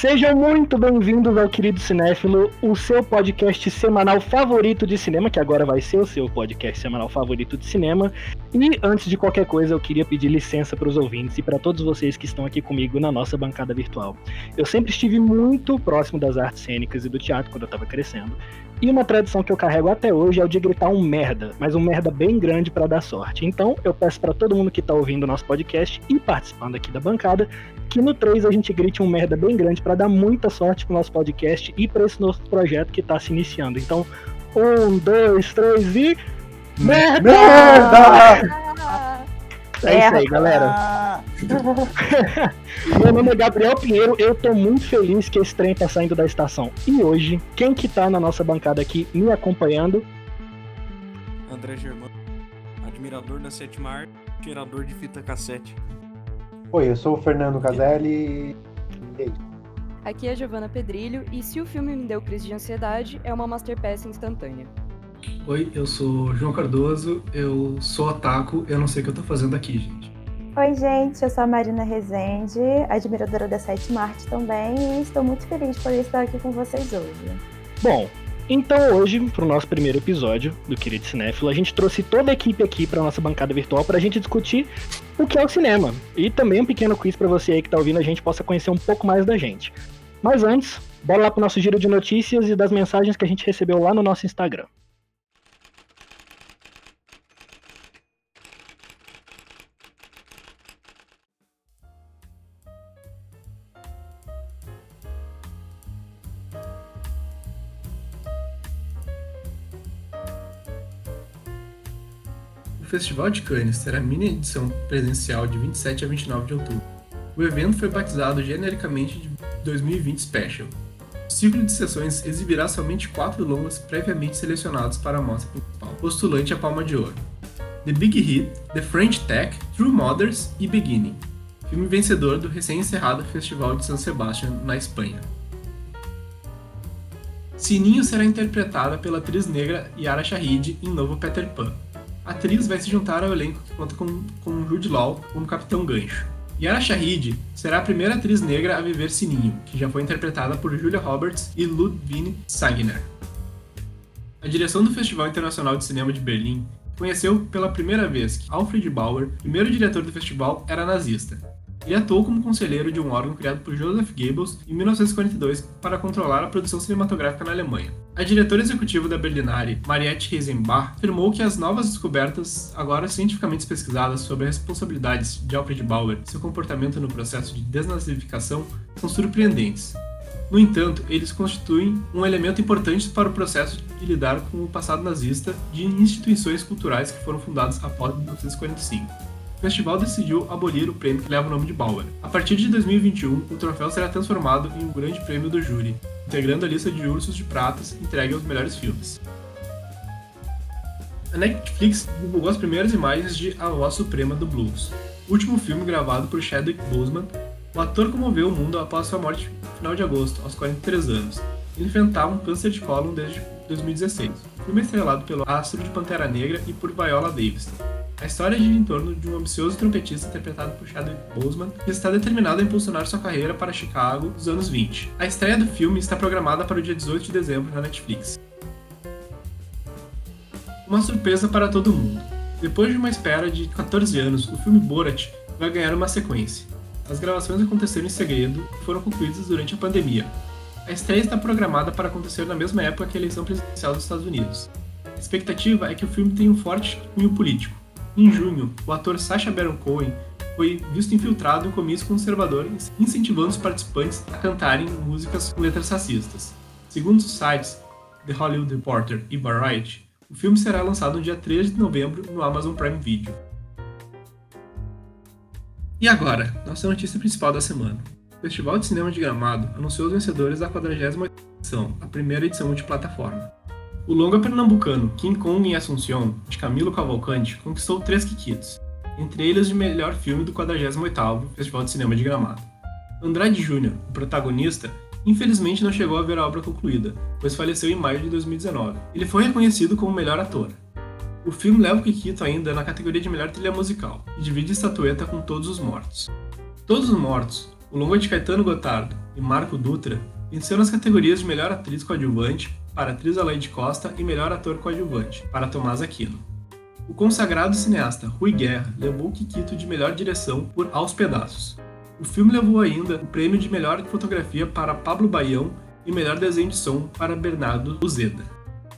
Sejam muito bem-vindos ao Querido Cinéfilo, o seu podcast semanal favorito de cinema, que agora vai ser o seu podcast semanal favorito de cinema. E antes de qualquer coisa, eu queria pedir licença para os ouvintes e para todos vocês que estão aqui comigo na nossa bancada virtual. Eu sempre estive muito próximo das artes cênicas e do teatro quando eu estava crescendo. E uma tradição que eu carrego até hoje é o de gritar um merda, mas um merda bem grande para dar sorte. Então, eu peço para todo mundo que tá ouvindo o nosso podcast e participando aqui da bancada, que no 3 a gente grite um merda bem grande para dar muita sorte pro nosso podcast e para esse novo projeto que tá se iniciando. Então, um, dois, três e. Merda! merda! É isso aí, galera. Meu nome é Gabriel Pinheiro, eu tô muito feliz que esse trem tá saindo da estação. E hoje, quem que tá na nossa bancada aqui me acompanhando? André Germano, admirador da sétima arte, tirador de fita cassete. Oi, eu sou o Fernando Caselli e Aqui é Giovana Pedrilho e se o filme me deu crise de ansiedade, é uma masterpiece instantânea. Oi, eu sou João Cardoso, eu sou otaku, eu não sei o que eu tô fazendo aqui, gente. Oi, gente, eu sou a Marina Rezende, admiradora da Sétima Arte também, e estou muito feliz por estar aqui com vocês hoje. Bom, então hoje, para o nosso primeiro episódio do Querido Cinéfilo, a gente trouxe toda a equipe aqui para nossa bancada virtual para a gente discutir o que é o cinema. E também um pequeno quiz para você aí que está ouvindo a gente possa conhecer um pouco mais da gente. Mas antes, bora lá para o nosso giro de notícias e das mensagens que a gente recebeu lá no nosso Instagram. Festival de Cannes terá mini edição presencial de 27 a 29 de outubro. O evento foi batizado genericamente de 2020 Special. O ciclo de sessões exibirá somente quatro longas previamente selecionados para a mostra principal, postulante a Palma de Ouro. The Big Hit, The French Tech, True Mothers e Beginning, filme vencedor do recém-encerrado Festival de San Sebastián, na Espanha. Sininho será interpretada pela atriz negra Yara Shahid em Novo Peter Pan, a atriz vai se juntar ao elenco que conta com, com Jude Law como Capitão Gancho. Yara Shahid será a primeira atriz negra a viver Sininho, que já foi interpretada por Julia Roberts e Ludwig Sagner. A direção do Festival Internacional de Cinema de Berlim conheceu pela primeira vez que Alfred Bauer, primeiro diretor do festival, era nazista, ele atuou como conselheiro de um órgão criado por Joseph Goebbels em 1942 para controlar a produção cinematográfica na Alemanha. A diretora executiva da Berlinale, Mariette Heisenbach, afirmou que as novas descobertas, agora cientificamente pesquisadas sobre as responsabilidades de Alfred Bauer e seu comportamento no processo de desnazificação, são surpreendentes. No entanto, eles constituem um elemento importante para o processo de lidar com o passado nazista de instituições culturais que foram fundadas após 1945 o festival decidiu abolir o prêmio que leva o nome de Bauer. A partir de 2021, o troféu será transformado em um grande prêmio do júri, integrando a lista de ursos de pratas entregue aos melhores filmes. A Netflix divulgou as primeiras imagens de A Voz Suprema do Blues, último filme gravado por Chadwick Boseman. O ator comoveu o mundo após sua morte no final de agosto, aos 43 anos. Ele enfrentava um câncer de cólon desde 2016. O filme é estrelado pelo astro de Pantera Negra e por Viola Davis. A história gira em torno de um ambicioso trompetista interpretado por Chadwick Boseman, que está determinado a impulsionar sua carreira para Chicago dos anos 20. A estreia do filme está programada para o dia 18 de dezembro na Netflix. Uma surpresa para todo mundo. Depois de uma espera de 14 anos, o filme Borat vai ganhar uma sequência. As gravações aconteceram em segredo e foram concluídas durante a pandemia. A estreia está programada para acontecer na mesma época que a eleição presidencial dos Estados Unidos. A expectativa é que o filme tenha um forte cunho político, em junho, o ator Sacha Baron Cohen foi visto infiltrado em um comício conservador incentivando os participantes a cantarem músicas com letras racistas. Segundo os sites The Hollywood Reporter e Variety, o filme será lançado no dia 13 de novembro no Amazon Prime Video. E agora, nossa notícia principal da semana. O Festival de Cinema de Gramado anunciou os vencedores da 48ª edição, a primeira edição multiplataforma. O longa pernambucano King Kong em Assunção, de Camilo Cavalcante, conquistou três quiquitos, entre eles de melhor filme do 48º Festival de Cinema de Gramado. Andrade Júnior, o protagonista, infelizmente não chegou a ver a obra concluída, pois faleceu em maio de 2019. Ele foi reconhecido como melhor ator. O filme leva o Kikito ainda na categoria de melhor trilha musical, e divide estatueta com Todos os Mortos. Todos os Mortos, o longa de Caetano Gotardo e Marco Dutra venceu nas categorias de melhor atriz coadjuvante para atriz Alaide Costa e melhor ator coadjuvante para Tomás Aquino. O consagrado cineasta Rui Guerra levou o Kikito de melhor direção por Aos Pedaços. O filme levou ainda o prêmio de melhor fotografia para Pablo Baião e melhor desenho de som para Bernardo Uzeda.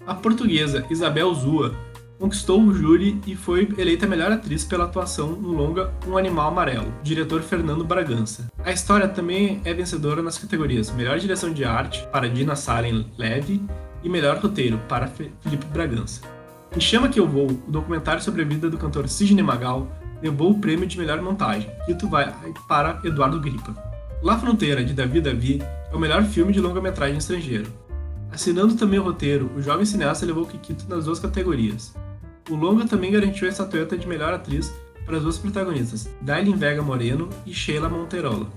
A portuguesa Isabel Zua conquistou o júri e foi eleita melhor atriz pela atuação no longa Um Animal Amarelo, diretor Fernando Bragança. A história também é vencedora nas categorias Melhor Direção de Arte para Dina Salen Leve e Melhor Roteiro para Felipe Bragança. Me Chama Que Eu Vou, o documentário sobre a vida do cantor Sidney Magal, levou o prêmio de melhor montagem, que vai para Eduardo Gripa. La Fronteira, de Davi Davi, é o melhor filme de longa-metragem estrangeiro. Assinando também o roteiro, o jovem cineasta levou o Kikito nas duas categorias. O longa também garantiu a estatueta de melhor atriz para as duas protagonistas, Dailin Vega Moreno e Sheila Monterola.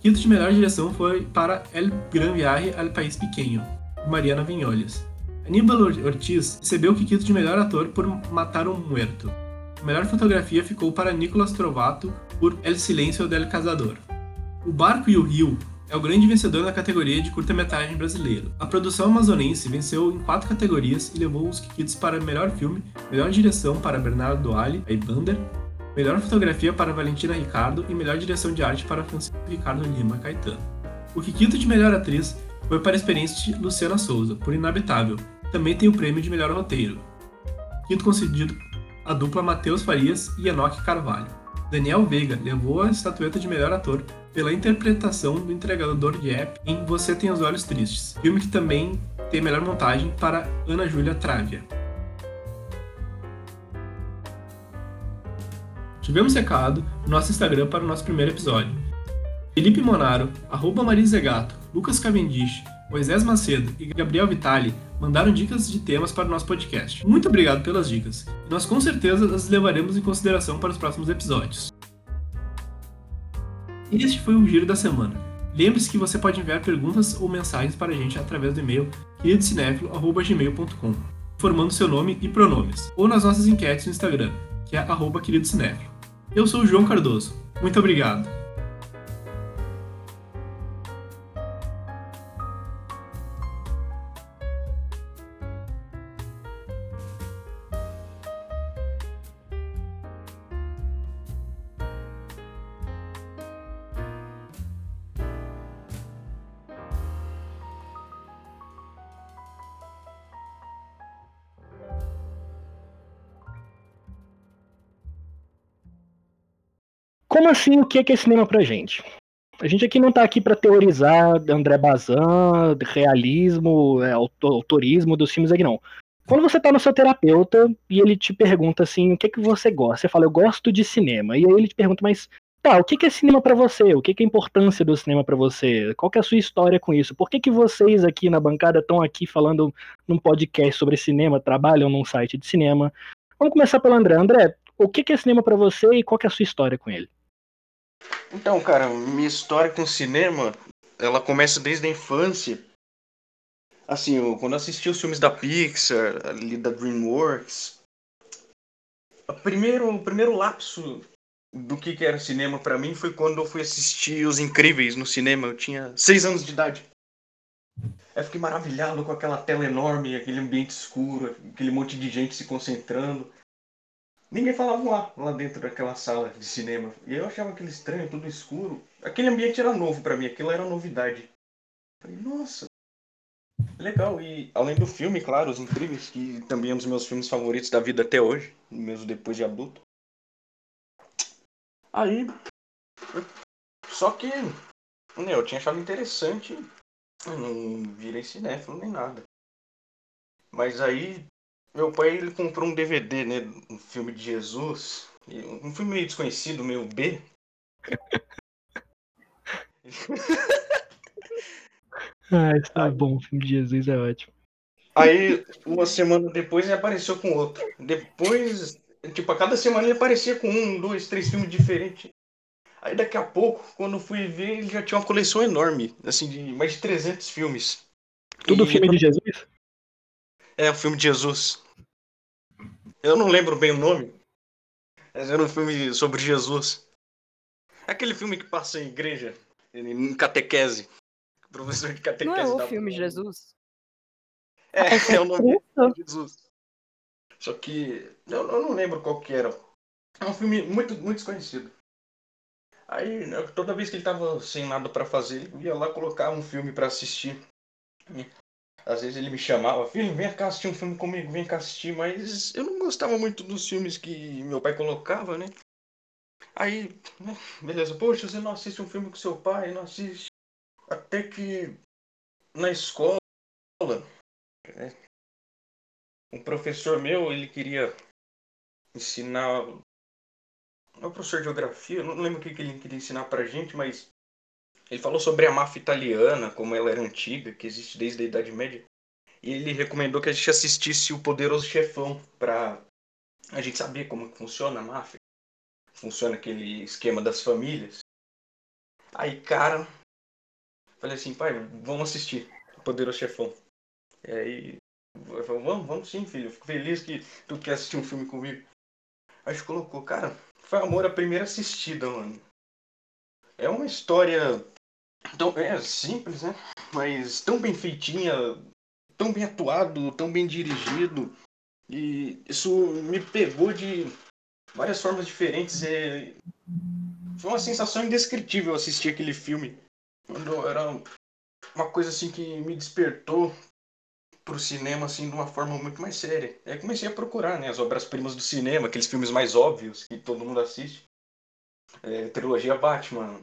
Quinto de melhor direção foi para El Gran Viaje al País Pequeno, de Mariana Vinholes. Aníbal Ortiz recebeu o Kikito de melhor ator por Matar um Muerto. A melhor fotografia ficou para Nicolas Trovato por El Silêncio del Casador. O Barco e o Rio é o grande vencedor na categoria de curta-metragem brasileiro. A produção amazonense venceu em quatro categorias e levou os Kikits para melhor filme, melhor direção para Bernardo Doali, Bander, melhor fotografia para Valentina Ricardo e melhor direção de arte para Francisco Ricardo Lima Caetano. O Kikito de melhor atriz foi para a experiência de Luciana Souza, por Inabitável. Também tem o prêmio de melhor roteiro. Quinto concedido a dupla Matheus Farias e Enoque Carvalho. Daniel Veiga levou a estatueta de melhor ator pela interpretação do entregador de app em Você Tem os Olhos Tristes, filme que também tem melhor montagem para Ana Júlia Trávia. Tivemos recado no nosso Instagram para o nosso primeiro episódio. Felipe Monaro, arroba Marizegato, Lucas Cavendish, Moisés Macedo e Gabriel Vitali mandaram dicas de temas para o nosso podcast. Muito obrigado pelas dicas, nós com certeza as levaremos em consideração para os próximos episódios. Este foi o Giro da Semana. Lembre-se que você pode enviar perguntas ou mensagens para a gente através do e-mail queridocinéfilo.gmail.com, informando seu nome e pronomes, ou nas nossas enquetes no Instagram, que é arroba queridocinéfilo. Eu sou o João Cardoso. Muito obrigado. Como assim, o que é cinema pra gente? A gente aqui não tá aqui para teorizar André Bazin, realismo, é, autorismo dos filmes aqui não. Quando você tá no seu terapeuta e ele te pergunta assim, o que que você gosta? Você fala, eu gosto de cinema. E aí ele te pergunta, mas tá, o que que é cinema para você? O que que é a importância do cinema para você? Qual que é a sua história com isso? Por que que vocês aqui na bancada estão aqui falando num podcast sobre cinema, trabalham num site de cinema? Vamos começar pelo André. André, o que que é cinema para você e qual que é a sua história com ele? Então, cara, minha história com cinema, ela começa desde a infância. Assim, eu, quando eu assisti os filmes da Pixar, ali da DreamWorks, o primeiro, o primeiro lapso do que, que era cinema para mim foi quando eu fui assistir Os Incríveis no cinema. Eu tinha seis anos de idade. Eu fiquei maravilhado com aquela tela enorme, aquele ambiente escuro, aquele monte de gente se concentrando. Ninguém falava lá, lá dentro daquela sala de cinema. E eu achava aquele estranho, tudo escuro. Aquele ambiente era novo para mim, aquilo era novidade. Falei, nossa, legal. E além do filme, claro, Os Incríveis, que também é um dos meus filmes favoritos da vida até hoje, mesmo depois de adulto. Aí. Só que. Né, eu tinha achado interessante. Eu não virei cinéfilo nem nada. Mas aí meu pai ele comprou um DVD, né? Um filme de Jesus. Um filme meio desconhecido, meio B. ah, está bom, o filme de Jesus é ótimo. Aí, uma semana depois, ele apareceu com outro. Depois, tipo, a cada semana ele aparecia com um, dois, três filmes diferentes. Aí daqui a pouco, quando eu fui ver, ele já tinha uma coleção enorme, assim, de mais de 300 filmes. Tudo e... filme de Jesus? É, o filme de Jesus. Eu não lembro bem o nome, mas era um filme sobre Jesus. Aquele filme que passa em igreja, Em catequese. Professor de catequese. Não é o filme Jesus? É, é o nome de Jesus. Só que eu, eu não lembro qual que era. É um filme muito, muito desconhecido. Aí, né, toda vez que ele tava sem nada pra fazer, ele ia lá colocar um filme pra assistir. Às vezes ele me chamava, filho, vem cá assistir um filme comigo, vem cá assistir, mas eu não gostava muito dos filmes que meu pai colocava, né? Aí, né, beleza, poxa, você não assiste um filme com seu pai, não assiste. Até que na escola, né, um professor meu, ele queria ensinar. É um professor de geografia, não lembro o que ele queria ensinar pra gente, mas ele falou sobre a máfia italiana, como ela era antiga, que existe desde a Idade Média. E ele recomendou que a gente assistisse o Poderoso Chefão pra a gente saber como funciona a máfia. Funciona aquele esquema das famílias. Aí, cara, falei assim, pai, vamos assistir o Poderoso Chefão. E aí, falei, vamos, vamos sim, filho. Eu fico feliz que tu quer assistir um filme comigo. Aí a gente colocou, cara, foi amor à primeira assistida, mano. É uma história tão é simples, né? Mas tão bem feitinha, tão bem atuado, tão bem dirigido. E isso me pegou de várias formas diferentes. É... Foi uma sensação indescritível assistir aquele filme. Quando era uma coisa assim que me despertou pro cinema assim de uma forma muito mais séria. Aí comecei a procurar, né, as obras-primas do cinema, aqueles filmes mais óbvios que todo mundo assiste. É, trilogia Batman,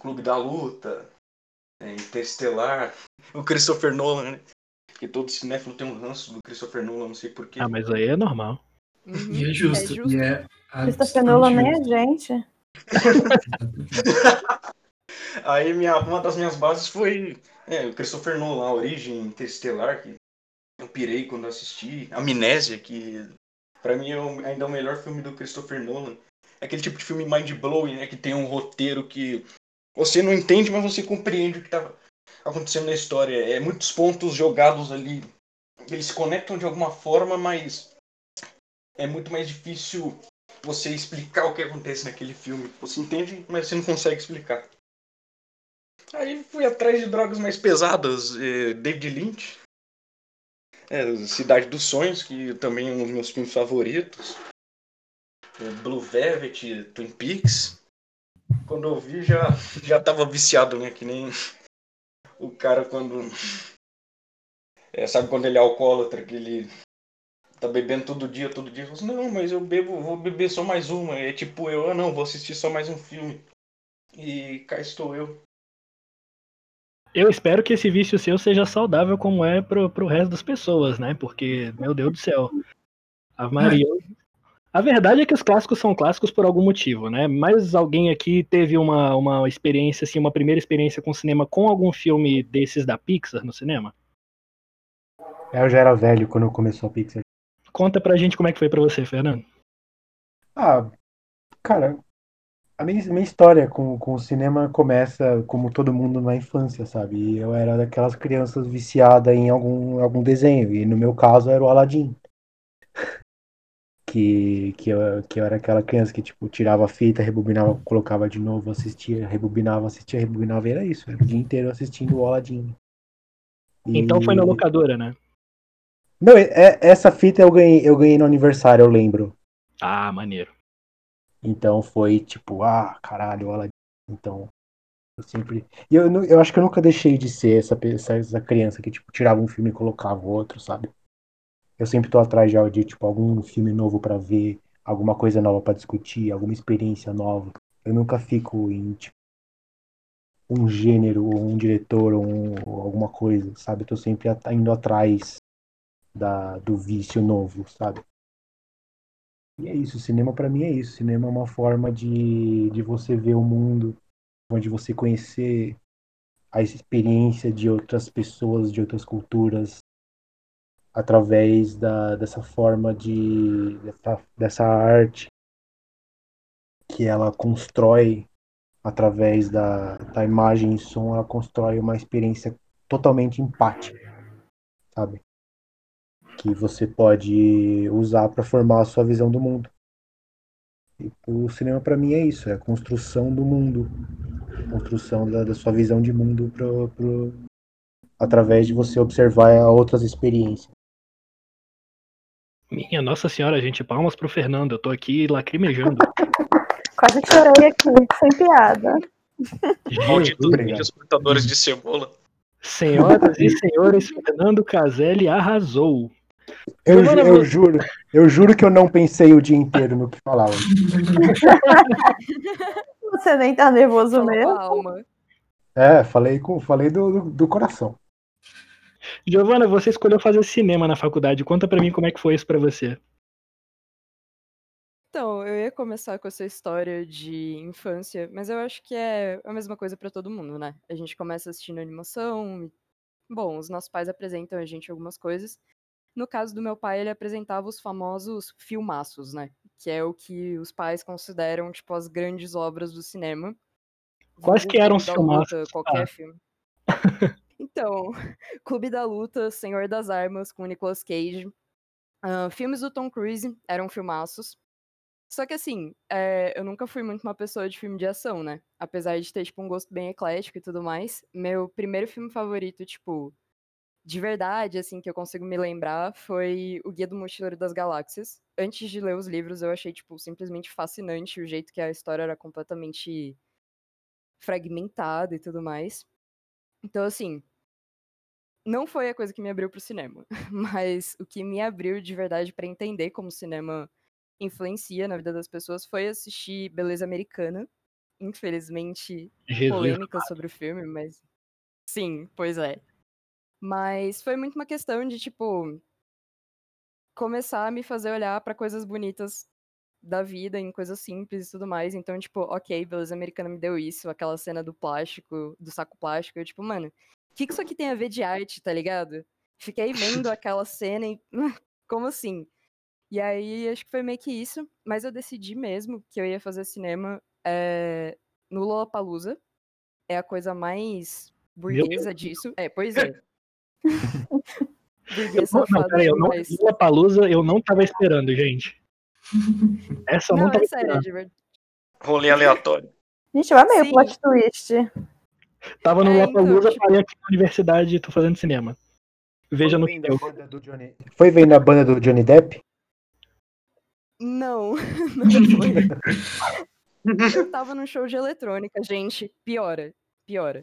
Clube da Luta, é, Interestelar, o Christopher Nolan, né? Que todo cinéfilo tem um ranço do Christopher Nolan, não sei porquê. Ah, mas aí é normal. Uhum. E é justo. É justo. E é Christopher Nolan nem absolutamente gente. Aí minha, uma das minhas bases foi é, o Christopher Nolan, a origem Interestelar, que eu pirei quando assisti. Amnésia, que pra mim é o- ainda é o melhor filme do Christopher Nolan. É aquele tipo de filme mind-blowing, né? Que tem um roteiro que você não entende, mas você compreende o que tá acontecendo na história. É muitos pontos jogados ali. Eles se conectam de alguma forma, mas é muito mais difícil você explicar o que acontece naquele filme. Você entende, mas você não consegue explicar. Aí fui atrás de drogas mais pesadas, eh, David Lynch, é, Cidade dos Sonhos, que também é um dos meus filmes favoritos, eh, Blue Velvet, Twin Peaks. Quando eu vi já já tava viciado, né? Que nem o cara quando é, sabe quando ele é alcoólatra, que ele tá bebendo todo dia, todo dia, assim, não, mas eu bebo, vou beber só mais uma. É tipo eu, ah não, vou assistir só mais um filme. E cá estou eu. Eu espero que esse vício seu seja saudável como é pro, pro resto das pessoas, né? Porque, meu Deus do céu. A Maria. A verdade é que os clássicos são clássicos por algum motivo, né? Mas alguém aqui teve uma, uma experiência, assim, uma primeira experiência com cinema com algum filme desses da Pixar no cinema? É, Eu já era velho quando começou a Pixar. Conta pra gente como é que foi pra você, Fernando. Ah, cara, a minha, minha história com, com o cinema começa como todo mundo na infância, sabe? Eu era daquelas crianças viciadas em algum, algum desenho, e no meu caso era o Aladdin. Que, que, eu, que eu era aquela criança que, tipo, tirava a fita, rebobinava, colocava de novo, assistia, rebobinava, assistia, rebobinava, e era isso. Era o dia inteiro assistindo o Aladdin. E- Então foi na locadora, né? Não, é- é- essa fita eu ganhei, eu ganhei no aniversário, eu lembro. Ah, maneiro. Então foi tipo, ah, caralho, Aladdin. Então, eu sempre. Eu, eu acho que eu nunca deixei de ser essa, essa criança que, tipo, tirava um filme e colocava outro, sabe? Eu sempre tô atrás já de, tipo, algum filme novo pra ver, alguma coisa nova pra discutir, alguma experiência nova. Eu nunca fico em, tipo, um gênero, ou um diretor, ou, um- ou alguma coisa, sabe? Eu tô sempre at- indo atrás da, do vício novo, sabe? E é isso, cinema pra mim é isso. Cinema é uma forma de, de você ver o mundo, onde você conhecer a experiência de outras pessoas, de outras culturas, através da, dessa forma de dessa, dessa arte que ela constrói através da, da imagem e som, ela constrói uma experiência totalmente empática, sabe? Que você pode usar para formar a sua visão do mundo. E o cinema para mim é isso, é a construção do mundo, construção da, da sua visão de mundo pro, pro, através de você observar outras experiências. Minha Nossa Senhora, gente, palmas pro Fernando. Eu tô aqui lacrimejando. Quase chorei aqui, sem piada. Malditos obrigado. vídeos portadores de cebola. Senhoras e senhores, Fernando Caselli arrasou. Eu, ju- eu juro, eu juro que eu não pensei o dia inteiro no que hoje. Você nem tá nervoso com mesmo? alma. É, falei, com, falei do, do, do coração. Giovana, você escolheu fazer cinema na faculdade. Conta pra mim como é que foi isso pra você. Então, eu ia começar com essa história de infância, mas eu acho que é a mesma coisa pra todo mundo, né? A gente começa assistindo animação, bom, os nossos pais apresentam a gente algumas coisas. No caso do meu pai, ele apresentava os famosos filmaços, né? Que é o que os pais consideram, tipo, as grandes obras do cinema. Quais que eram os filmaços? Qualquer Ah. filme. Então, Clube da Luta, Senhor das Armas, com Nicolas Cage. Ah, filmes do Tom Cruise eram filmaços. Só que assim, é, eu nunca fui muito uma pessoa de filme de ação, né? Apesar de ter, tipo, um gosto bem eclético e tudo mais. Meu primeiro filme favorito, tipo, de verdade, assim, que eu consigo me lembrar, foi O Guia do Mochileiro das Galáxias. Antes de ler os livros, eu achei, tipo, simplesmente fascinante o jeito que a história era completamente fragmentada e tudo mais. Então, assim, não foi a coisa que me abriu pro cinema, mas o que me abriu de verdade pra entender como o cinema influencia na vida das pessoas foi assistir Beleza Americana. Infelizmente, Jesus. polêmica sobre o filme, mas sim, pois é. Mas foi muito uma questão de tipo começar a me fazer olhar pra coisas bonitas da vida, em coisas simples e tudo mais. Então, tipo, ok, Beleza Americana me deu isso, aquela cena do plástico, do saco plástico, eu tipo, mano, o que, que isso aqui tem a ver de arte, tá ligado? Fiquei vendo aquela cena e. Como assim? E aí, acho que foi meio que isso. Mas eu decidi mesmo que eu ia fazer cinema é, no Lollapalooza. É a coisa mais Meu burguesa disso. É, pois é. Burguês Não, não, peraí, eu não, demais. Lula Palusa eu não tava esperando, gente. Essa não, Não, é esperando. de verdade. Rolê aleatório. Gente, eu amei Sim. o plot twist. Tava no É, Lula Palusa, então, tipo- parei aqui na universidade e tô fazendo cinema. Veja no Foi vendo teu. Johnny- Foi vendo a banda do Johnny Depp? Não, não foi. Eu tava num show de eletrônica, gente. Piora, piora.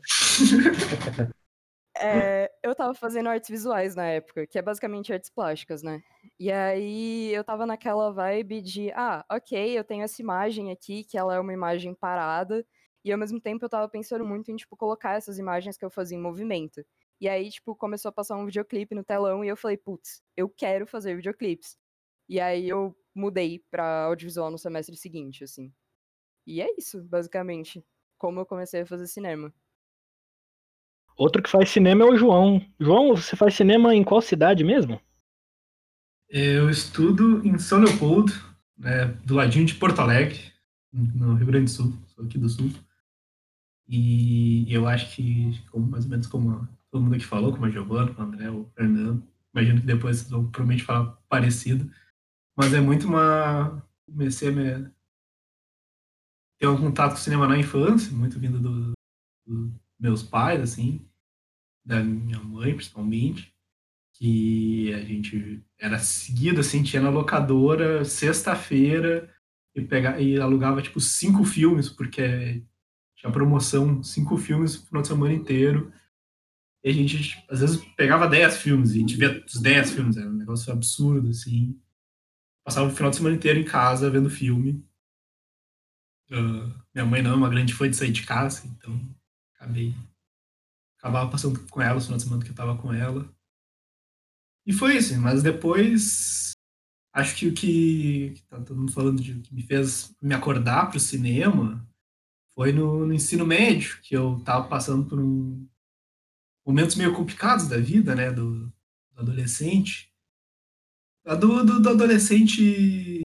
É, eu tava fazendo artes visuais na época, que é basicamente artes plásticas, né? E aí eu tava naquela vibe de, ah, ok, eu tenho essa imagem aqui, que ela é uma imagem parada, e ao mesmo tempo eu tava pensando muito em, tipo, colocar essas imagens que eu fazia em movimento. E aí, tipo, começou a passar um videoclipe no telão e eu falei, putz, eu quero fazer videoclipes. E aí eu mudei pra audiovisual no semestre seguinte, assim. E é isso, basicamente, como eu comecei a fazer cinema. Outro que faz cinema é o João. João, você faz cinema em qual cidade mesmo? Eu estudo em São Leopoldo, né, do ladinho de Porto Alegre, no Rio Grande do Sul, sou aqui do Sul. E eu acho que, como, mais ou menos como a- todo mundo aqui falou, como a Giovana, o André, o Fernando, imagino que depois vocês vão provavelmente falar parecido, mas é muito uma. Comecei a me, ter um contato com o cinema na infância, muito vindo do- dos meus pais, assim, da minha mãe, principalmente que a gente era seguido, assim, tinha na locadora, sexta-feira, e, e alugava, tipo, cinco filmes, porque tinha promoção, cinco filmes no final de semana inteiro. E a gente, às vezes, pegava dez filmes, e a gente via os dez filmes, era um negócio absurdo, assim. Passava o final de semana inteiro em casa, vendo filme. Ah, minha mãe não é uma grande fã de sair de casa, então acabei... Acabava passando com ela, o final de semana que eu tava com ela. E foi isso, mas depois acho que o que, que tá todo mundo falando de que me fez me acordar para o cinema foi no, no ensino médio, que eu tava passando por um, momentos meio complicados da vida, né, do, do adolescente. Do, do, do adolescente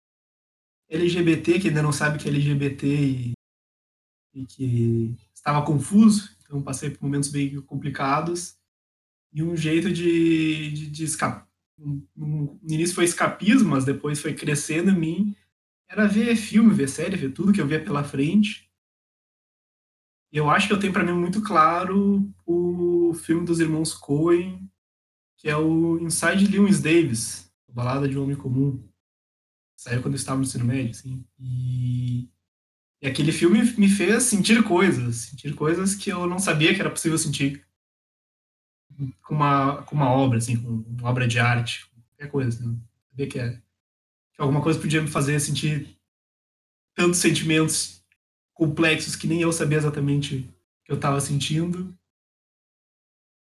LGBT, que ainda não sabe que é LGBT e, e que estava confuso, então passei por momentos bem complicados e um jeito de, de, de escapar. No início foi escapismo, mas depois foi crescendo em mim. Era ver filme, ver série, ver tudo que eu via pela frente. Eu acho que eu tenho para mim muito claro o filme dos irmãos Coen, que é o Inside Lewis Davis, Balada de um Homem Comum. Saiu quando eu estava no ensino médio, assim. E, e aquele filme me fez sentir coisas, sentir coisas que eu não sabia que era possível sentir com uma, com uma obra, assim, com uma obra de arte, qualquer coisa. Assim. Sabia que, é, que alguma coisa podia me fazer sentir tantos sentimentos complexos que nem eu sabia exatamente que eu estava sentindo.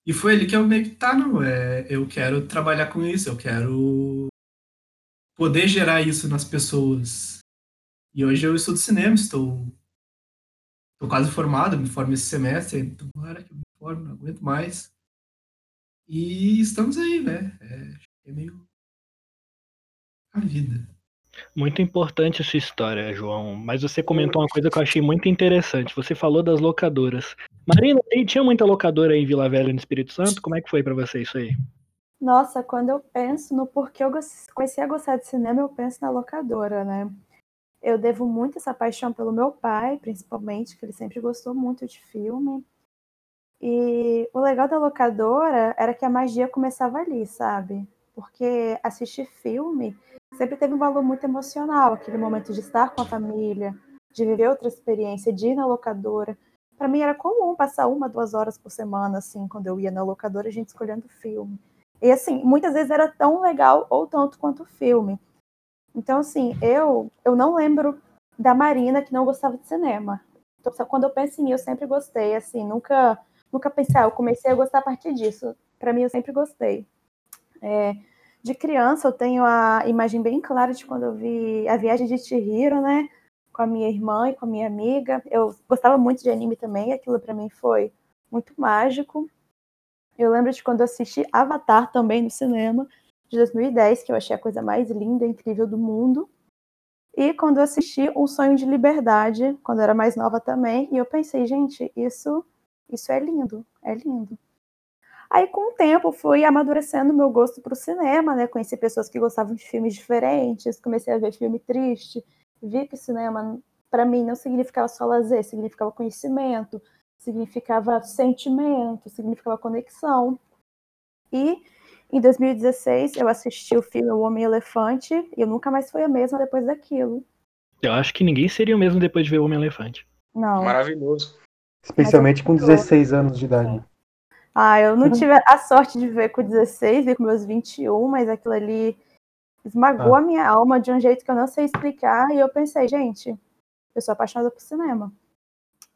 E foi ali que eu meio que, tá, não, é, eu quero trabalhar com isso, eu quero poder gerar isso nas pessoas. E hoje eu estudo cinema, estou, estou quase formado, me formo esse semestre, então, que eu me formo, não aguento mais. E estamos aí, né? É, é meio a vida. Muito importante a sua história, João. Mas você comentou uma coisa que eu achei muito interessante. Você falou das locadoras. Marina, tinha muita locadora em Vila Velha, no Espírito Santo? Como é que foi para você isso aí? Nossa, quando eu penso no porquê eu comecei a gostar de cinema, eu penso na locadora, né? Eu devo muito essa paixão pelo meu pai, principalmente, que ele sempre gostou muito de filme. E o legal da locadora era que a magia começava ali, sabe? Porque assistir filme sempre teve um valor muito emocional, aquele momento de estar com a família, de viver outra experiência, de ir na locadora. Para mim era comum passar uma, duas horas por semana, assim, quando eu ia na locadora, a gente escolhendo filme. E assim, muitas vezes era tão legal ou tanto quanto o filme. Então, assim, eu, eu não lembro da Marina que não gostava de cinema. Então, quando eu penso em mim, eu sempre gostei, assim, nunca, nunca pensei, ah, eu comecei a gostar a partir disso. Para mim, eu sempre gostei. É, de criança, eu tenho a imagem bem clara de quando eu vi a viagem de Chihiro, né? Com a minha irmã e com a minha amiga. Eu gostava muito de anime também, aquilo para mim foi muito mágico. Eu lembro de quando eu assisti Avatar também no cinema, de 2010, que eu achei a coisa mais linda e incrível do mundo. E quando eu assisti Um Sonho de Liberdade, quando eu era mais nova também, e eu pensei, gente, isso, isso é lindo, é lindo. Aí, com o tempo, fui amadurecendo meu gosto para o cinema, né? Conheci pessoas que gostavam de filmes diferentes, comecei a ver filme triste, vi que cinema, para mim, não significava só lazer, significava conhecimento, significava sentimento, significava conexão. E em 2016 eu assisti o filme O Homem-Elefante e eu nunca mais fui a mesma depois daquilo. Eu acho que ninguém seria o mesmo depois de ver O Homem-Elefante. Não. Maravilhoso. Especialmente com 16 anos de idade. Ah, eu não tive a sorte de ver com 16, ver com meus 21, mas aquilo ali esmagou ah. a minha alma de um jeito que eu não sei explicar. E eu pensei, gente, eu sou apaixonada por cinema.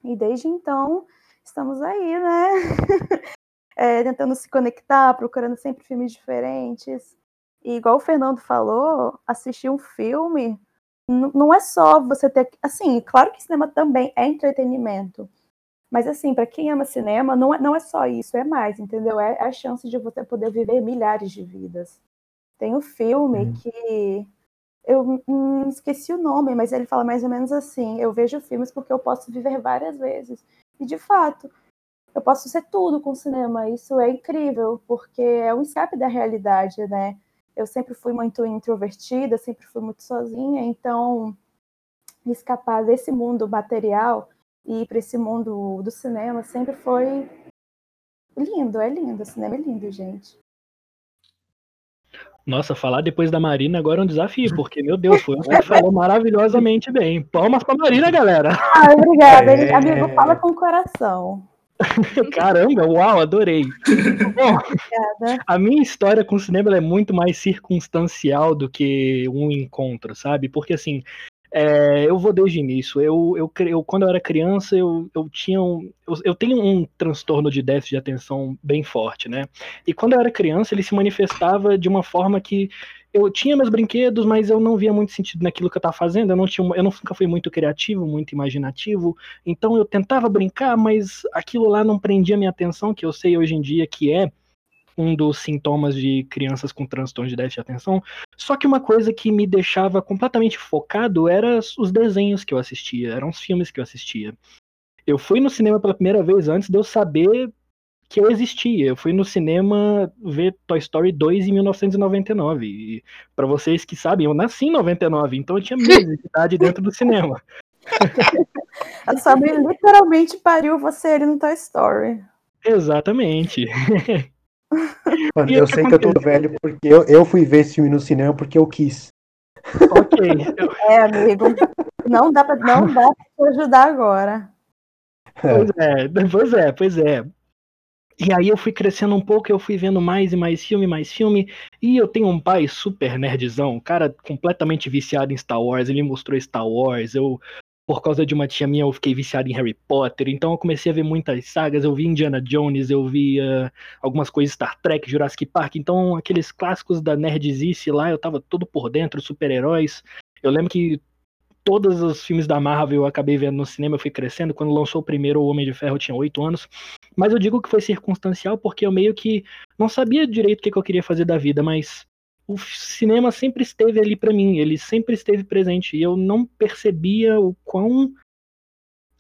E desde então, estamos aí, né? é, tentando se conectar, procurando sempre filmes diferentes. E igual o Fernando falou, assistir um filme não é só você ter. Assim, claro que cinema também é entretenimento. Mas, assim, para quem ama cinema, não é, não é só isso, é mais, entendeu? É a chance de você poder viver milhares de vidas. Tem um filme uhum. que. Eu hum, esqueci o nome, mas ele fala mais ou menos assim: eu vejo filmes porque eu posso viver várias vezes. E, de fato, eu posso ser tudo com cinema. Isso é incrível, porque é um escape da realidade, né? Eu sempre fui muito introvertida, sempre fui muito sozinha, então escapar desse mundo material e para esse mundo do cinema sempre foi lindo, é lindo, o cinema é lindo, gente. Nossa, falar depois da Marina agora é um desafio, porque, meu Deus, foi uma que falou maravilhosamente bem. Palmas pra Marina, galera. Ah, obrigada. É... Amigo, fala com o coração. Caramba, uau, adorei. Bom, a minha história com o cinema é muito mais circunstancial do que um encontro, sabe? Porque assim, é, eu vou desde o início. Eu, eu, eu, quando eu era criança, eu, eu tinha um, eu, eu, tenho um transtorno de déficit de atenção bem forte, né? E quando eu era criança, ele se manifestava de uma forma que eu tinha meus brinquedos, mas eu não via muito sentido naquilo que eu estava fazendo. Eu não tinha, eu nunca fui muito criativo, muito imaginativo. Então eu tentava brincar, mas aquilo lá não prendia minha atenção, que eu sei hoje em dia que é um dos sintomas de crianças com transtorno de déficit de atenção. Só que uma coisa que me deixava completamente focado era os desenhos que eu assistia, eram os filmes que eu assistia. Eu fui no cinema pela primeira vez antes de eu saber que eu existia. Eu fui no cinema ver Toy Story 2 em 1999. E para vocês que sabem, eu nasci em 99, então eu tinha meses de idade dentro do cinema. A sua mãe literalmente pariu você ele no Toy Story. Exatamente. Mano, eu que sei que eu tô aconteceu? velho porque eu, eu fui ver esse filme no cinema porque eu quis. ok. É, amigo. Não dá pra, não dá pra te ajudar agora. Pois é, pois é, pois é. E aí eu fui crescendo um pouco, eu fui vendo mais e mais filme, mais filme. E eu tenho um pai super nerdzão, um cara completamente viciado em Star Wars. Ele mostrou Star Wars. Eu, por causa de uma tia minha, eu fiquei viciado em Harry Potter. Então eu comecei a ver muitas sagas. Eu vi Indiana Jones, eu vi ah, algumas coisas Star Trek, Jurassic Park. Então aqueles clássicos da nerdice lá, eu tava todo por dentro, super-heróis. Eu lembro que todos os filmes da Marvel eu acabei vendo no cinema, eu fui crescendo. Quando lançou o primeiro, O Homem de Ferro, eu tinha oito anos. Mas eu digo que foi circunstancial porque eu meio que não sabia direito o que, que eu queria fazer da vida, mas o cinema sempre esteve ali pra mim, ele sempre esteve presente e eu não percebia o quão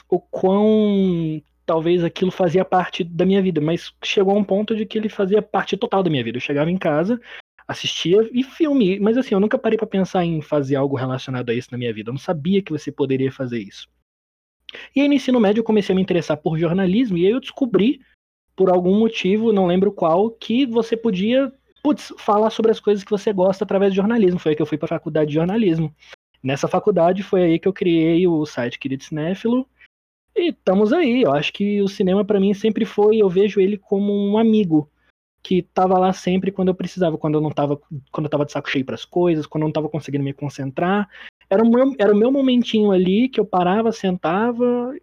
o quão talvez aquilo fazia parte da minha vida, mas chegou a um ponto de que ele fazia parte total da minha vida. Eu chegava em casa, assistia e filme, mas assim, eu nunca parei pra pensar em fazer algo relacionado a isso na minha vida. Eu não sabia que você poderia fazer isso. E aí no ensino médio eu comecei a me interessar por jornalismo e aí eu descobri, por algum motivo, não lembro qual, que você podia, putz, falar sobre as coisas que você gosta através de jornalismo. Foi aí que eu fui para a faculdade de jornalismo. Nessa faculdade foi aí que eu criei o site Querido Cinéfilo. E estamos aí. Eu acho que o cinema para mim sempre foi, eu vejo ele como um amigo que tava lá sempre quando eu precisava, quando eu não tava, quando eu tava de saco cheio para as coisas, quando eu não tava conseguindo me concentrar. Era o, meu, era o meu momentinho ali que eu parava, sentava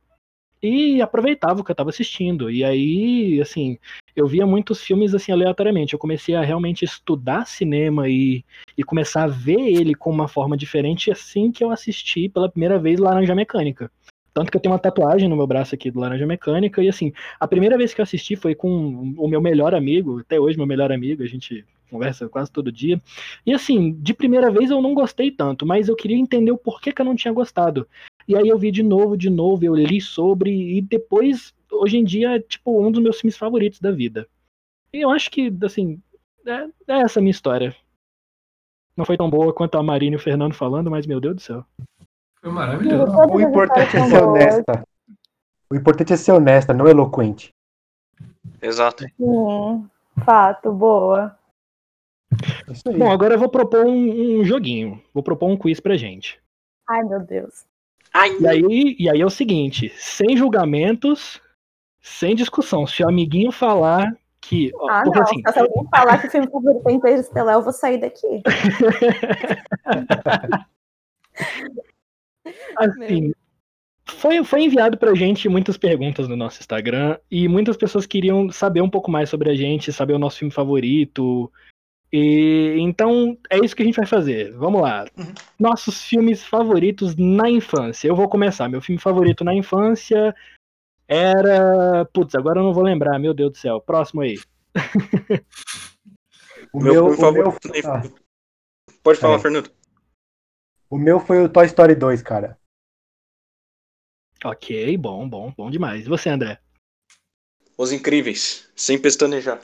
e aproveitava o que eu tava assistindo. E aí, assim, eu via muitos filmes assim aleatoriamente. Eu comecei a realmente estudar cinema e, e começar a ver ele com uma forma diferente assim que eu assisti pela primeira vez Laranja Mecânica. Tanto que eu tenho uma tatuagem no meu braço aqui do Laranja Mecânica. E assim, a primeira vez que eu assisti foi com o meu melhor amigo, até hoje meu melhor amigo, a gente conversa quase todo dia. E assim, de primeira vez eu não gostei tanto, mas eu queria entender o porquê que eu não tinha gostado. E aí eu vi de novo, de novo, eu li sobre, e depois, hoje em dia, é tipo um dos meus filmes favoritos da vida. E eu acho que, assim, é, é essa a minha história. Não foi tão boa quanto a Marina e o Fernando falando, mas meu Deus do céu. Foi maravilhoso. O importante é ser honesta. O importante é ser honesta, não eloquente. Exato. Sim, fato, boa. É. Bom, agora eu vou propor um, um joguinho. Vou propor um quiz pra gente. Ai, meu Deus. E aí, e aí é o seguinte, sem julgamentos, sem discussão. Se o amiguinho falar que. ó, Ah, não. assim, Se alguém falar que o filme favorito é Interestelar, eu vou sair daqui. assim, foi, foi enviado pra gente muitas perguntas no nosso Instagram e muitas pessoas queriam saber um pouco mais sobre a gente, saber o nosso filme favorito. E então é isso que a gente vai fazer. Vamos lá. Uhum. Nossos filmes favoritos na infância. Eu vou começar. Meu filme favorito na infância era. Putz, agora eu não vou lembrar, meu Deus do céu. Próximo aí. O Meu meu, o, favorito. meu, ah, Pode falar, É. Fernando. o meu foi o Toy Story 2, cara. Ok, bom, bom, bom demais. E você, André? Os Incríveis. Sem pestanejar.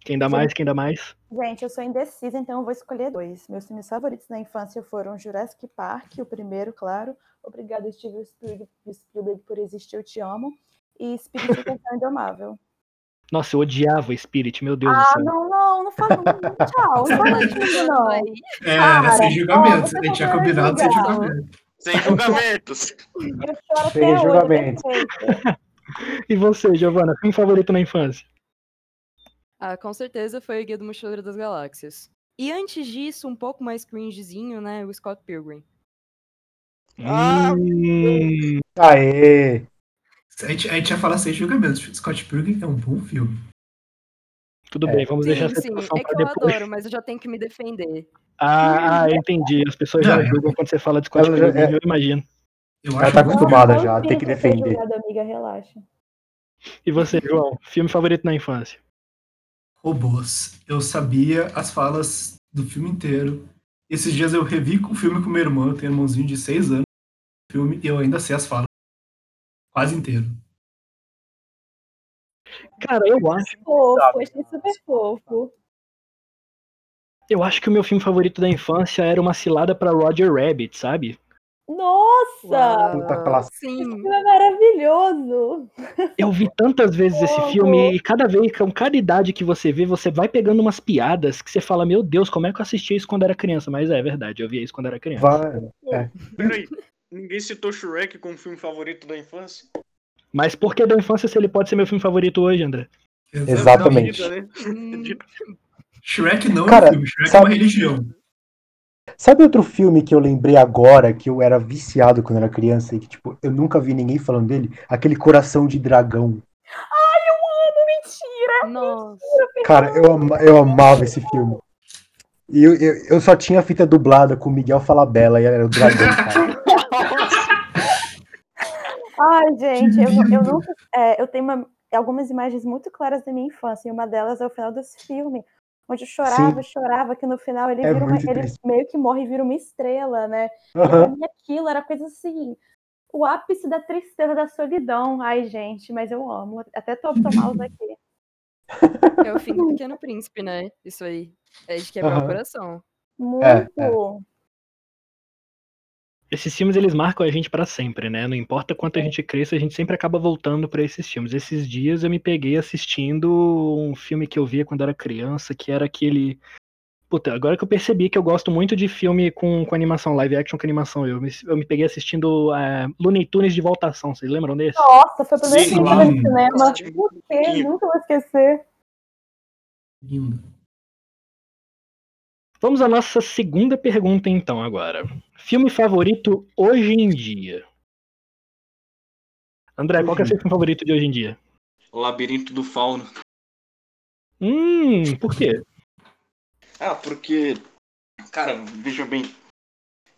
Quem dá Sim. mais? Quem dá mais? Gente, eu sou indecisa, então eu vou escolher dois. Meus filmes favoritos na infância foram Jurassic Park, o primeiro, claro. Obrigada, Steven Spielberg, Spielberg, por existir, eu te amo. E Espírito de Canção Indomável. Nossa, eu odiava Spirit, meu Deus do Ah, céu. não, não, não fala não, tchau. Não fala disso, não. É, Cara, sem julgamentos. ó, a gente você tinha combinado sem julgamento. Sem julgamentos. Sem julgamentos. perfeito. E você, Giovana, filme favorito na infância? Ah, com certeza foi o Guia do Mochileiro das Galáxias. E antes disso, um pouco mais cringezinho, né? O Scott Pilgrim. Ah! Hum, Aê! A gente, a gente ia falar sem julgamentos. Scott Pilgrim é um bom filme. Tudo É. bem, vamos deixar Sim, essa sim. discussão É pra que eu depois. adoro, mas eu já tenho que me defender. Ah, ah, entendi. As pessoas já julgam quando você fala de Scott Pilgrim, é- eu imagino. Eu Ela tá um acostumada Não, já, tem que defender. julgada, amiga, relaxa. E você, João, filme favorito na infância? robôs. Eu sabia as falas do filme inteiro. Esses dias eu revi o filme com meu irmão, eu tenho um irmãozinho de 6 anos. Filme, e eu ainda sei as falas quase inteiro. Cara, eu acho, Fofo, achei super fofo. eu acho que o meu filme favorito da infância era uma cilada pra Roger Rabbit, sabe? Nossa! Uau, clássico. Esse Sim. filme é maravilhoso! Eu vi tantas vezes esse filme e cada vez, com cada idade que você vê, você vai pegando umas piadas que você fala, meu Deus, como é que eu assistia isso quando era criança? Mas é verdade, eu via isso quando era criança. Vai, Peraí, ninguém citou Shrek como filme favorito da infância? Mas por que da infância se ele pode ser meu filme favorito hoje, André? Exatamente. Da vida, né? Shrek não Cara, é um filme, Shrek sabe- é uma religião. Sabe outro filme que eu lembrei agora, que eu era viciado quando era criança e que, tipo, eu nunca vi ninguém falando dele? Aquele Coração de Dragão. Mentira! Nossa. Cara, eu, ama- eu amava esse filme. E eu, eu, eu só tinha a fita dublada com o Miguel Falabella e era o dragão, cara. Ai, gente, eu, eu nunca. é, eu tenho uma- algumas imagens muito claras da minha infância, e uma delas é o final desse filme. Onde eu chorava, chorava, que no final ele, É vira uma- ele meio que morre e vira uma estrela, né? E pra mim aquilo era coisa assim. O ápice da tristeza, da solidão. Ai, gente, mas eu amo. Até tô tomá-los aqui. É o fim do Pequeno Príncipe, né? Isso aí. É de quebrar Aham. o coração. Muito. É, Esses filmes eles marcam a gente pra sempre, né? Não importa quanto a gente cresça, a gente sempre acaba voltando pra esses filmes. Esses dias eu me peguei assistindo um filme que eu via quando era criança, que era aquele. Puta, agora que eu percebi que eu gosto muito de filme com, com animação, live action com animação, eu me, eu me peguei assistindo é, Looney Tunes de voltação, vocês lembram desse? Nossa, foi o primeiro Sim, filme claro. no cinema. Assisti Por quê? pouquinho. Nunca vou esquecer. Lindo. Vamos à nossa segunda pergunta, então, agora. Filme favorito hoje em dia? André, qual que é o seu filme favorito de hoje em dia? O Labirinto do Fauno. Hum, por quê? Ah, porque, cara, veja bem.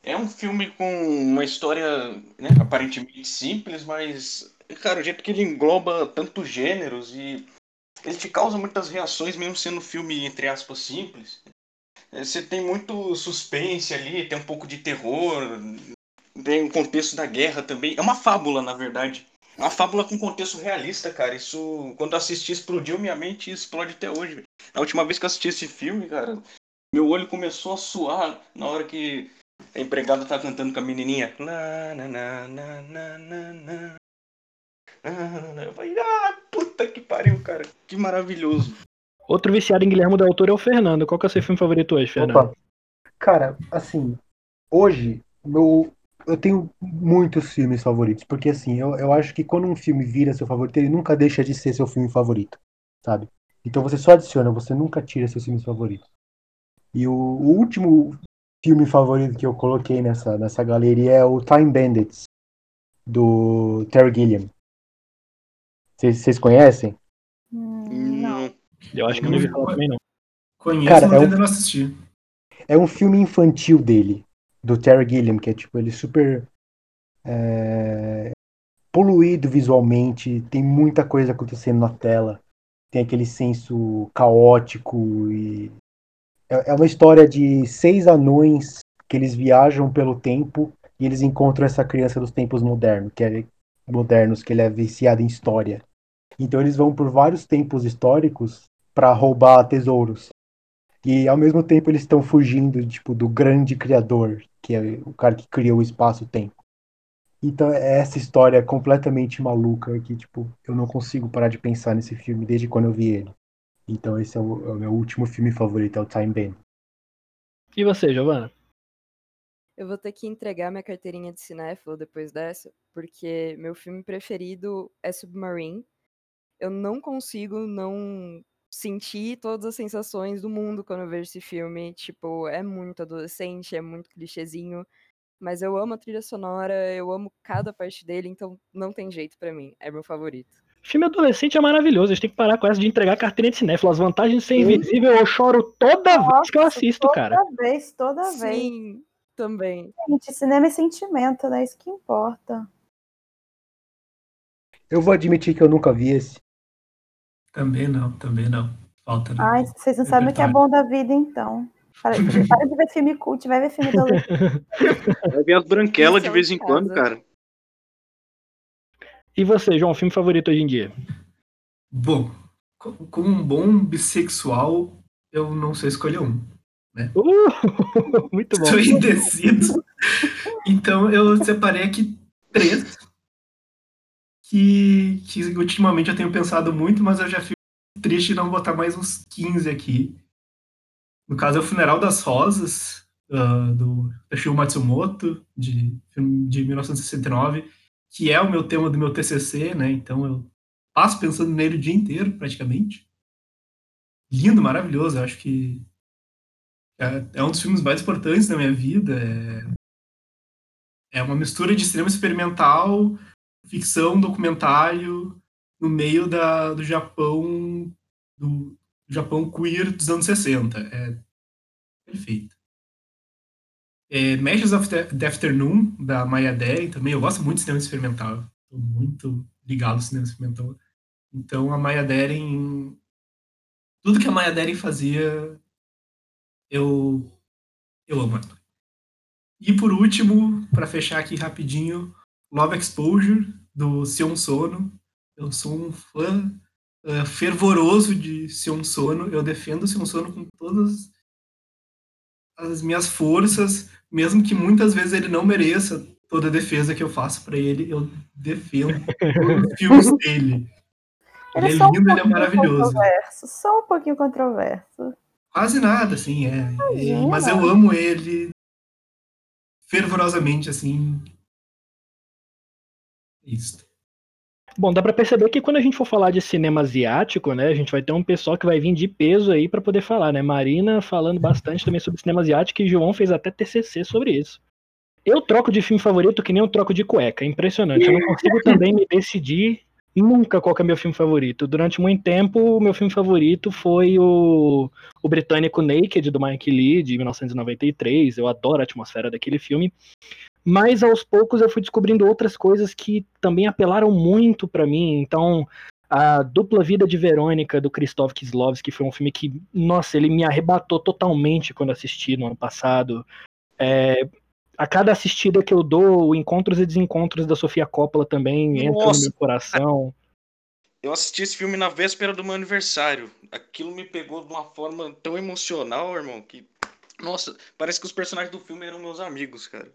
É um filme com uma história né, aparentemente simples, mas, cara, o jeito que ele engloba tantos gêneros e ele te causa muitas reações, mesmo sendo um filme, entre aspas, simples. É, Você tem muito suspense ali, tem um pouco de terror, tem o contexto da guerra também. É uma fábula, na verdade. É uma fábula com contexto realista, cara. Isso, quando eu assisti, explodiu minha mente e explode até hoje. A última vez que eu assisti esse filme, cara, meu olho começou a suar na hora que a empregada tá cantando com a menininha. Na, na, na, na, na, na, na. Eu falei, ah, puta que pariu, cara. Que maravilhoso. Outro viciado em Guilherme Del Toro é o Fernando. Qual que é o seu filme favorito hoje, Fernando? Opa. Cara, assim, hoje meu, eu tenho muitos filmes favoritos, porque assim, eu, eu acho que quando um filme vira seu favorito, ele nunca deixa de ser seu filme favorito, sabe? Então você só adiciona, você nunca tira seus filmes favoritos. E o, o último filme favorito que eu coloquei nessa, nessa galeria é o Time Bandits, do Terry Gilliam. Vocês conhecem? Hum, não. Eu acho que eu não ouvi falar também, não. Conheço, Cara, mas é um- ainda não assisti. É um filme infantil dele, do Terry Gilliam, que é tipo, ele super é, poluído visualmente, tem muita coisa acontecendo na tela, tem aquele senso caótico e é, é uma história de seis anões que eles viajam pelo tempo e eles encontram essa criança dos tempos modernos, que é modernos, que ele é viciado em história. Então eles vão por vários tempos históricos para roubar tesouros. E ao mesmo tempo eles estão fugindo tipo do grande criador, que é o cara que criou o espaço-tempo. Então é essa história completamente maluca que tipo eu não consigo parar de pensar nesse filme desde quando eu vi ele. Então esse é o, é o meu último filme favorito, é o Time Band. E você, Giovana? Eu vou ter que entregar minha carteirinha de cinéfilo depois dessa, porque meu filme preferido é Submarine. Eu não consigo não sentir todas as sensações do mundo quando eu vejo esse filme. Tipo, é muito adolescente, é muito clichêzinho, mas eu amo a trilha sonora, eu amo cada parte dele, então não tem jeito pra mim. É meu favorito. Filme adolescente é maravilhoso, a gente tem que parar com essa de entregar carteirinha de cinéfilo. As vantagens de ser invisível, eu choro toda vez que eu Nossa, assisto, cara. Toda vez, toda vez. Sim, também. Gente, cinema é sentimento, né? Isso que importa. Eu vou admitir que eu nunca vi esse. Também não, também não. Falta. né? Ai, vocês não sabem o que é bom da vida, então. Para, para de ver filme cult, vai ver filme adolescente. Vai ver as branquelas de vez em quando, cara. E você, João, filme favorito hoje em dia? Bom, co- como um bom bissexual, eu não sei escolher um. Uh, muito bom. Estou indeciso. Então eu separei aqui três que, que ultimamente eu tenho pensado muito, mas eu já fico triste não botar mais uns 15 aqui. No caso é o Funeral das Rosas, uh, do Toshio Matsumoto, de, de 1969, que é o meu tema do meu TCC, né? Então eu passo pensando nele o dia inteiro, praticamente. Lindo, maravilhoso. Eu acho que é, é um dos filmes mais importantes da minha vida. É, é uma mistura de cinema experimental, ficção, documentário, no meio da, do Japão, do Japão queer dos anos 60. É perfeito. É, Matches of the Afternoon, da Maya Deren, também. Eu gosto muito de cinema experimental. Estou muito ligado ao cinema experimental. Então, a Maya Deren... Tudo que a Maya Deren fazia, eu, eu amo. E por último, para fechar aqui rapidinho, Love Exposure, do Sion Sono. Eu sou um fã uh, fervoroso de Sion Sono. Eu defendo Sion Sono com todas as minhas forças, mesmo que muitas vezes ele não mereça toda a defesa que eu faço para ele, eu defendo os filmes dele. Ele, ele é lindo, um ele é maravilhoso. Só um pouquinho controverso. Quase nada, assim, é. Imagina. Mas eu amo ele fervorosamente, assim. Isso. Bom, dá para perceber que quando a gente for falar de cinema asiático, né, a gente vai ter um pessoal que vai vir de peso aí para poder falar, né? Marina falando bastante também sobre cinema asiático e João fez até TCC sobre isso. Eu troco de filme favorito que nem eu troco de cueca, é impressionante. Eu não consigo também me decidir nunca qual é meu filme favorito. Durante muito tempo, o meu filme favorito foi o, o britânico Naked, do Mike Lee, de 1993. Eu adoro a atmosfera daquele filme. Mas aos poucos eu fui descobrindo outras coisas que também apelaram muito para mim. Então, a Dupla Vida de Verônica, do Krzysztof Kieslowski, foi um filme que, nossa, ele me arrebatou totalmente quando assisti no ano passado. É, a cada assistida que eu dou, Encontros e Desencontros da Sofia Coppola também entra no meu coração. Eu assisti esse filme na véspera do meu aniversário. Aquilo me pegou de uma forma tão emocional, irmão, que. Nossa, parece que os personagens do filme eram meus amigos, cara.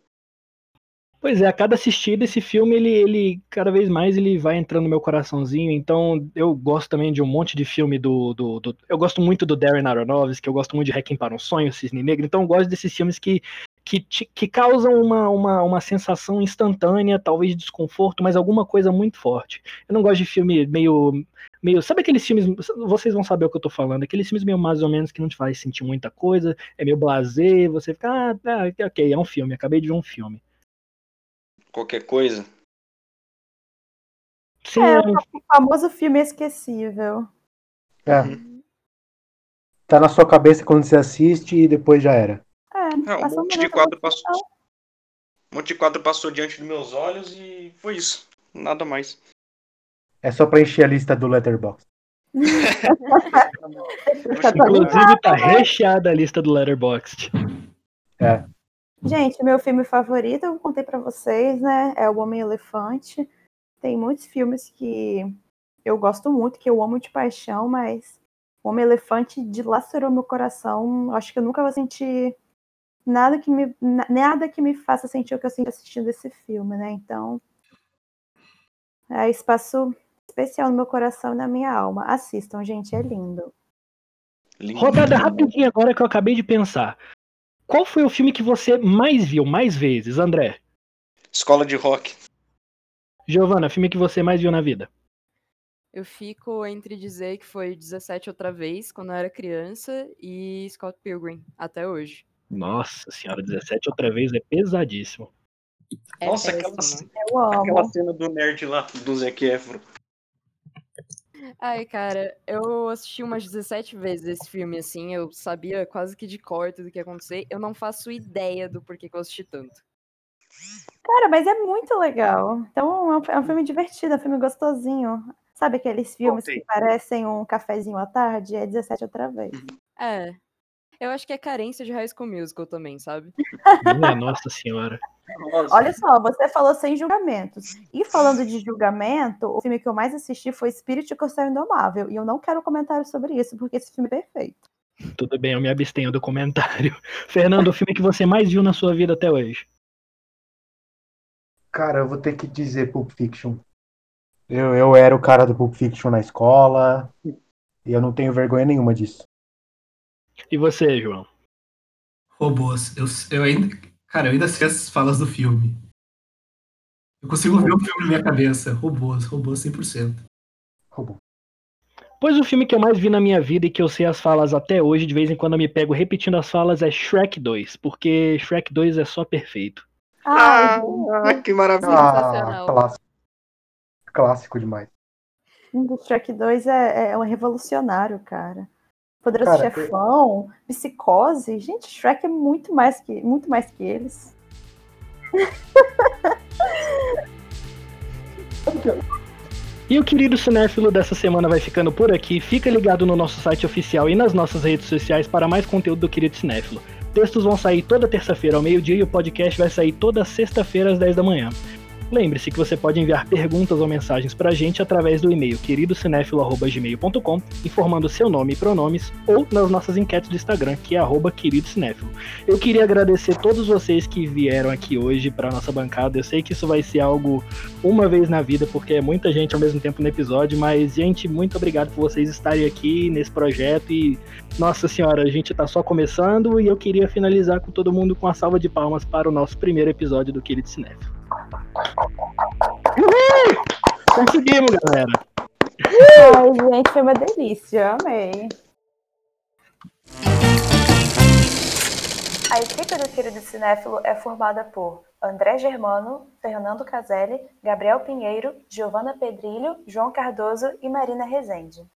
Pois é, a cada assistida esse filme, ele, ele cada vez mais ele vai entrando no meu coraçãozinho. Então, eu gosto também de um monte de filme do, do, do eu gosto muito do Darren Aronofsky, eu gosto muito de Requiem para um Sonho, Cisne Negro. Então, eu gosto desses filmes que que, te, que causam uma, uma, uma sensação instantânea, talvez de desconforto, mas alguma coisa muito forte. Eu não gosto de filme meio. meio sabe aqueles filmes. Vocês vão saber o que eu tô falando. Aqueles filmes meio mais ou menos que não te faz sentir muita coisa, é meio blazer, você fica. Ah, tá, ok, é um filme, acabei de ver um filme. Qualquer coisa. Sim, é, o famoso filme esquecível. É. Tá na sua cabeça quando você assiste e depois já era. É, Não, um monte de quadro passou. Um monte de quadro passou diante dos meus olhos e foi isso. Nada mais. É só pra encher a lista do Letterboxd. Inclusive tá recheada a lista do Letterboxd. É. Gente, meu filme favorito, eu contei para vocês, né? É O Homem Elefante. Tem muitos filmes que eu gosto muito, que eu amo de paixão, mas O Homem Elefante dilacerou meu coração. Acho que eu nunca vou sentir nada que me nada que me faça sentir o que eu sinto assistindo esse filme, né? Então, é espaço especial no meu coração e na minha alma. Assistam, gente, é lindo. lindo. Rodada rapidinho agora que eu acabei de pensar. Qual foi o filme que você mais viu, mais vezes, André? Escola de Rock. Giovana, filme que você mais viu na vida? Eu fico entre dizer que foi 17 outra vez, quando eu era criança, e Scott Pilgrim, até hoje. Nossa senhora, 17 outra vez é pesadíssimo. É Nossa, aquela, aquela, cena do nerd lá, do Zac Efron. Ai, cara, eu assisti umas 17 vezes esse filme, assim, eu sabia quase que de cor tudo o que ia acontecer. Eu não faço ideia do porquê que eu assisti tanto. Cara, mas é muito legal. Então, é um é filme divertido, é um filme gostosinho. Sabe aqueles filmes que parecem um cafezinho à tarde? É 17 outra vez. É, eu acho que é carência de High School Musical também, sabe? Minha nossa senhora. Nossa. Olha só, você falou sem julgamentos. E falando de julgamento, o filme que eu mais assisti foi Espírito Corsel Indomável. E eu não quero comentário sobre isso, porque esse filme é perfeito. Tudo bem, eu me abstenho do comentário. Fernando, o filme que você mais viu na sua vida até hoje? Cara, eu vou ter que dizer Pulp Fiction. Eu, eu era o cara do Pulp Fiction na escola. E eu não tenho vergonha nenhuma disso. E você, João? Robôs. Eu, eu ainda. Cara, eu ainda sei as falas do filme. Eu consigo ver o filme na minha cabeça. Robôs, robôs 100%. Robô. Pois o filme que eu mais vi na minha vida e que eu sei as falas até hoje, de vez em quando eu me pego repetindo as falas, é Shrek 2, porque Shrek 2 é só perfeito. Ai, Ah, que maravilha. Ah, clássico. Clássico demais. o Shrek 2 é, é um revolucionário, cara. Poderoso Cara, Chefão, Psicose. Gente, Shrek é muito mais que, muito mais que eles. E o querido cinéfilo dessa semana vai ficando por aqui. Fica ligado no nosso site oficial e nas nossas redes sociais para mais conteúdo do querido cinéfilo. Textos vão sair toda terça-feira ao meio-dia e o podcast vai sair toda sexta-feira às 10 da manhã. Lembre-se que você pode enviar perguntas ou mensagens pra gente através do e-mail queridocinéfilo.gmail.com, informando seu nome e pronomes, ou nas nossas enquetes do Instagram, que é arroba queridocinéfilo. Eu queria agradecer todos vocês que vieram aqui hoje para nossa bancada. Eu sei que isso vai ser algo uma vez na vida, porque é muita gente ao mesmo tempo no episódio, mas, gente, muito obrigado por vocês estarem aqui nesse projeto e, nossa senhora, a gente tá só começando e eu queria finalizar com todo mundo com a salva de palmas para o nosso primeiro episódio do Querido Cinéfilo. Uhul! Conseguimos, galera! Ai, gente, foi uma delícia. Amei. A equipe do Querido Cinéfilo é formada por André Germano, Fernando Caselli, Gabriel Pinheiro, Giovana Pedrilho, João Cardoso e Marina Rezende.